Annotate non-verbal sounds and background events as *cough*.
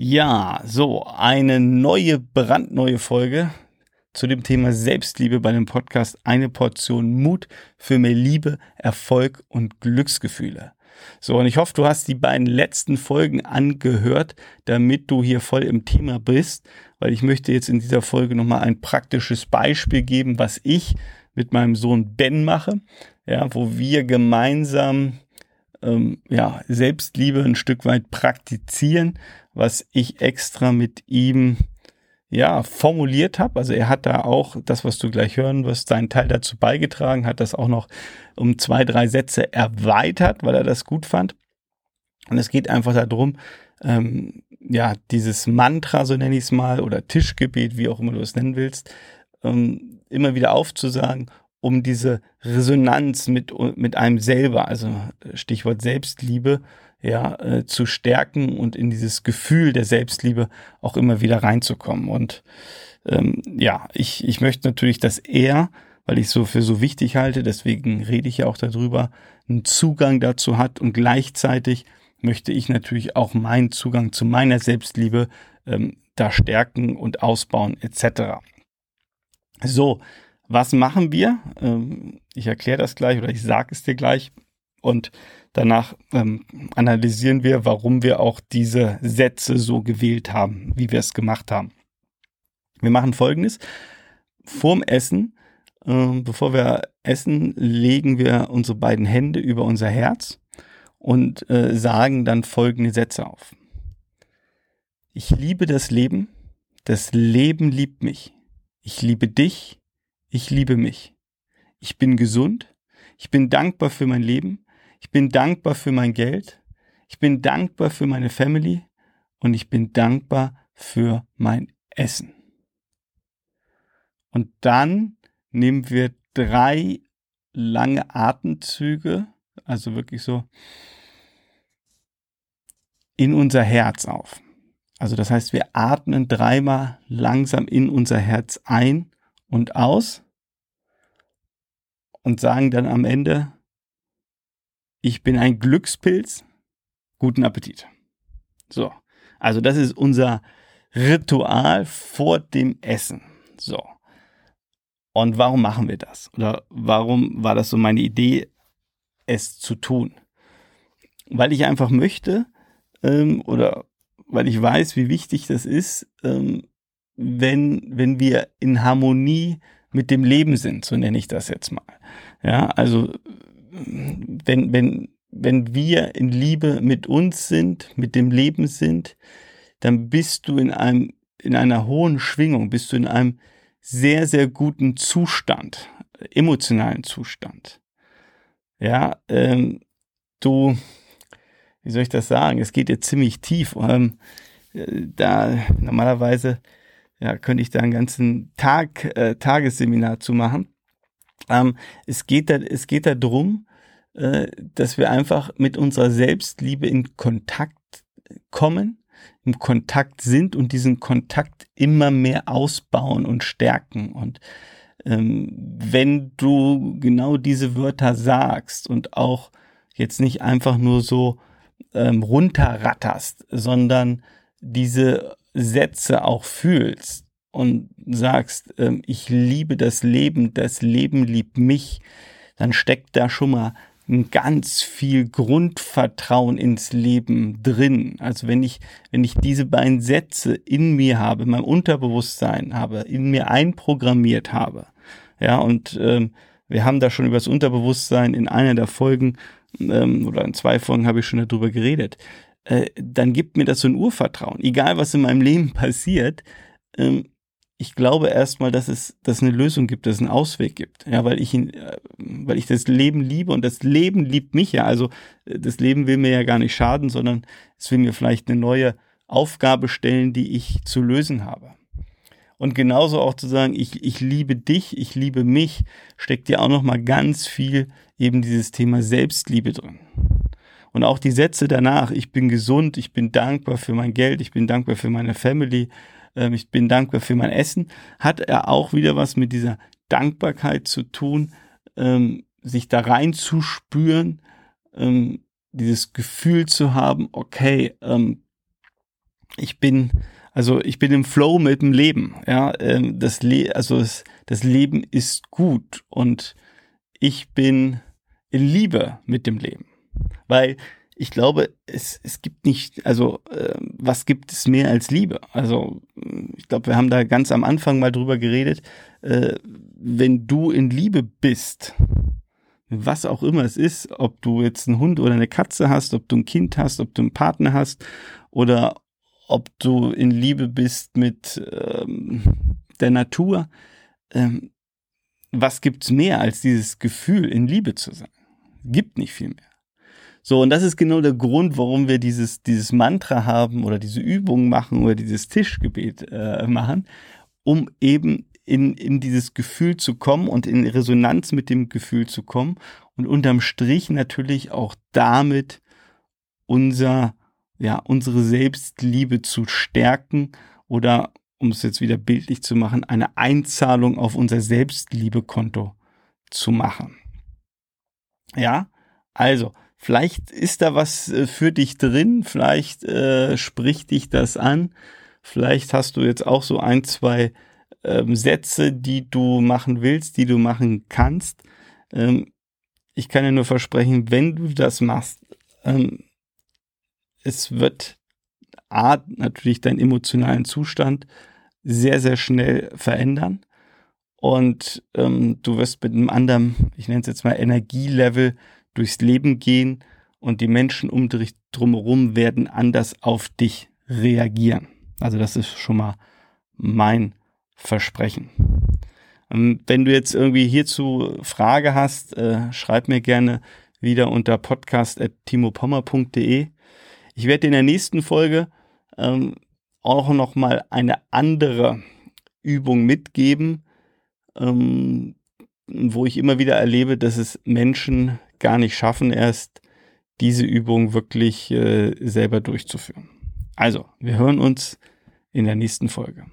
Ja, so, eine neue, brandneue Folge zu dem Thema Selbstliebe bei dem Podcast Eine Portion Mut für mehr Liebe, Erfolg und Glücksgefühle. So, und ich hoffe, du hast die beiden letzten Folgen angehört, damit du hier voll im Thema bist, weil ich möchte jetzt in dieser Folge nochmal ein praktisches Beispiel geben, was ich mit meinem Sohn Ben mache, ja, wo wir gemeinsam ähm, ja, Selbstliebe ein Stück weit praktizieren, was ich extra mit ihm ja, formuliert habe. Also er hat da auch das, was du gleich hören wirst, seinen Teil dazu beigetragen, hat das auch noch um zwei, drei Sätze erweitert, weil er das gut fand. Und es geht einfach darum, ähm, ja, dieses Mantra, so nenne ich es mal, oder Tischgebet, wie auch immer du es nennen willst, ähm, immer wieder aufzusagen um diese Resonanz mit, mit einem selber, also Stichwort Selbstliebe, ja, äh, zu stärken und in dieses Gefühl der Selbstliebe auch immer wieder reinzukommen. Und ähm, ja, ich, ich möchte natürlich, dass er, weil ich so für so wichtig halte, deswegen rede ich ja auch darüber, einen Zugang dazu hat und gleichzeitig möchte ich natürlich auch meinen Zugang zu meiner Selbstliebe ähm, da stärken und ausbauen etc. So, was machen wir? Ähm, ich erkläre das gleich oder ich sage es dir gleich. Und danach ähm, analysieren wir, warum wir auch diese Sätze so gewählt haben, wie wir es gemacht haben. Wir machen folgendes. Vorm Essen, äh, bevor wir essen, legen wir unsere beiden Hände über unser Herz und äh, sagen dann folgende Sätze auf. Ich liebe das Leben, das Leben liebt mich. Ich liebe dich, ich liebe mich. Ich bin gesund. Ich bin dankbar für mein Leben. Ich bin dankbar für mein Geld. Ich bin dankbar für meine Family. Und ich bin dankbar für mein Essen. Und dann nehmen wir drei lange Atemzüge, also wirklich so in unser Herz auf. Also das heißt, wir atmen dreimal langsam in unser Herz ein und aus und sagen dann am Ende, ich bin ein Glückspilz, guten Appetit. So, also das ist unser Ritual vor dem Essen. So. Und warum machen wir das? Oder warum war das so meine Idee, es zu tun? Weil ich einfach möchte ähm, oder weil ich weiß, wie wichtig das ist, ähm, wenn, wenn wir in Harmonie mit dem Leben sind, so nenne ich das jetzt mal. Ja, also wenn, wenn, wenn wir in Liebe mit uns sind, mit dem Leben sind, dann bist du in einem, in einer hohen Schwingung, bist du in einem sehr, sehr guten Zustand, emotionalen Zustand. Ja, ähm, du, wie soll ich das sagen? Es geht jetzt ziemlich tief. Ähm, da normalerweise ja, könnte ich da einen ganzen Tag, äh, Tagesseminar zu machen. Ähm, es geht da, es geht da drum, äh, dass wir einfach mit unserer Selbstliebe in Kontakt kommen, im Kontakt sind und diesen Kontakt immer mehr ausbauen und stärken. Und ähm, wenn du genau diese Wörter sagst und auch jetzt nicht einfach nur so ähm, runterratterst, sondern diese Sätze auch fühlst und sagst, ähm, ich liebe das Leben, das Leben liebt mich, dann steckt da schon mal ein ganz viel Grundvertrauen ins Leben drin. Also wenn ich, wenn ich diese beiden Sätze in mir habe, in meinem Unterbewusstsein habe, in mir einprogrammiert habe, ja, und ähm, wir haben da schon über das Unterbewusstsein in einer der Folgen ähm, oder in zwei Folgen habe ich schon darüber geredet. Äh, dann gibt mir das so ein Urvertrauen. Egal, was in meinem Leben *laughs* passiert, ähm, ich glaube erstmal, dass es, dass eine Lösung gibt, dass es einen Ausweg gibt. Ja, weil ich ihn, äh, weil ich das Leben liebe und das Leben liebt mich ja. Also äh, das Leben will mir ja gar nicht schaden, sondern es will mir vielleicht eine neue Aufgabe stellen, die ich zu lösen habe. Und genauso auch zu sagen, ich, ich liebe dich, ich liebe mich, steckt ja auch nochmal ganz viel eben dieses Thema Selbstliebe drin. Und auch die Sätze danach, ich bin gesund, ich bin dankbar für mein Geld, ich bin dankbar für meine Family, ähm, ich bin dankbar für mein Essen, hat er auch wieder was mit dieser Dankbarkeit zu tun, ähm, sich da reinzuspüren, ähm, dieses Gefühl zu haben, okay, ähm, ich bin, also ich bin im Flow mit dem Leben. Ja, ähm, das Le also das, das Leben ist gut und ich bin in Liebe mit dem Leben. Weil ich glaube, es, es gibt nicht, also äh, was gibt es mehr als Liebe? Also ich glaube, wir haben da ganz am Anfang mal drüber geredet. Äh, wenn du in Liebe bist, was auch immer es ist, ob du jetzt einen Hund oder eine Katze hast, ob du ein Kind hast, ob du einen Partner hast oder ob du in Liebe bist mit ähm, der Natur, ähm, was gibt's mehr als dieses Gefühl, in Liebe zu sein? Gibt nicht viel mehr. So, und das ist genau der Grund, warum wir dieses, dieses Mantra haben oder diese Übung machen oder dieses Tischgebet äh, machen, um eben in, in dieses Gefühl zu kommen und in Resonanz mit dem Gefühl zu kommen und unterm Strich natürlich auch damit unser, ja, unsere Selbstliebe zu stärken oder, um es jetzt wieder bildlich zu machen, eine Einzahlung auf unser Selbstliebekonto zu machen. Ja, also, vielleicht ist da was äh, für dich drin, vielleicht äh, spricht dich das an, vielleicht hast du jetzt auch so ein, zwei ähm, Sätze, die du machen willst, die du machen kannst. Ähm, ich kann dir nur versprechen, wenn du das machst, ähm, es wird A, natürlich deinen emotionalen Zustand sehr, sehr schnell verändern. Und ähm, du wirst mit einem anderen, ich nenne es jetzt mal Energielevel, durchs Leben gehen und die Menschen um dich drumherum werden anders auf dich reagieren. Also das ist schon mal mein Versprechen. Ähm, wenn du jetzt irgendwie hierzu Frage hast, äh, schreib mir gerne wieder unter podcast.timopommer.de. Ich werde in der nächsten Folge ähm, auch noch mal eine andere Übung mitgeben, ähm, wo ich immer wieder erlebe, dass es Menschen gar nicht schaffen, erst diese Übung wirklich äh, selber durchzuführen. Also, wir hören uns in der nächsten Folge.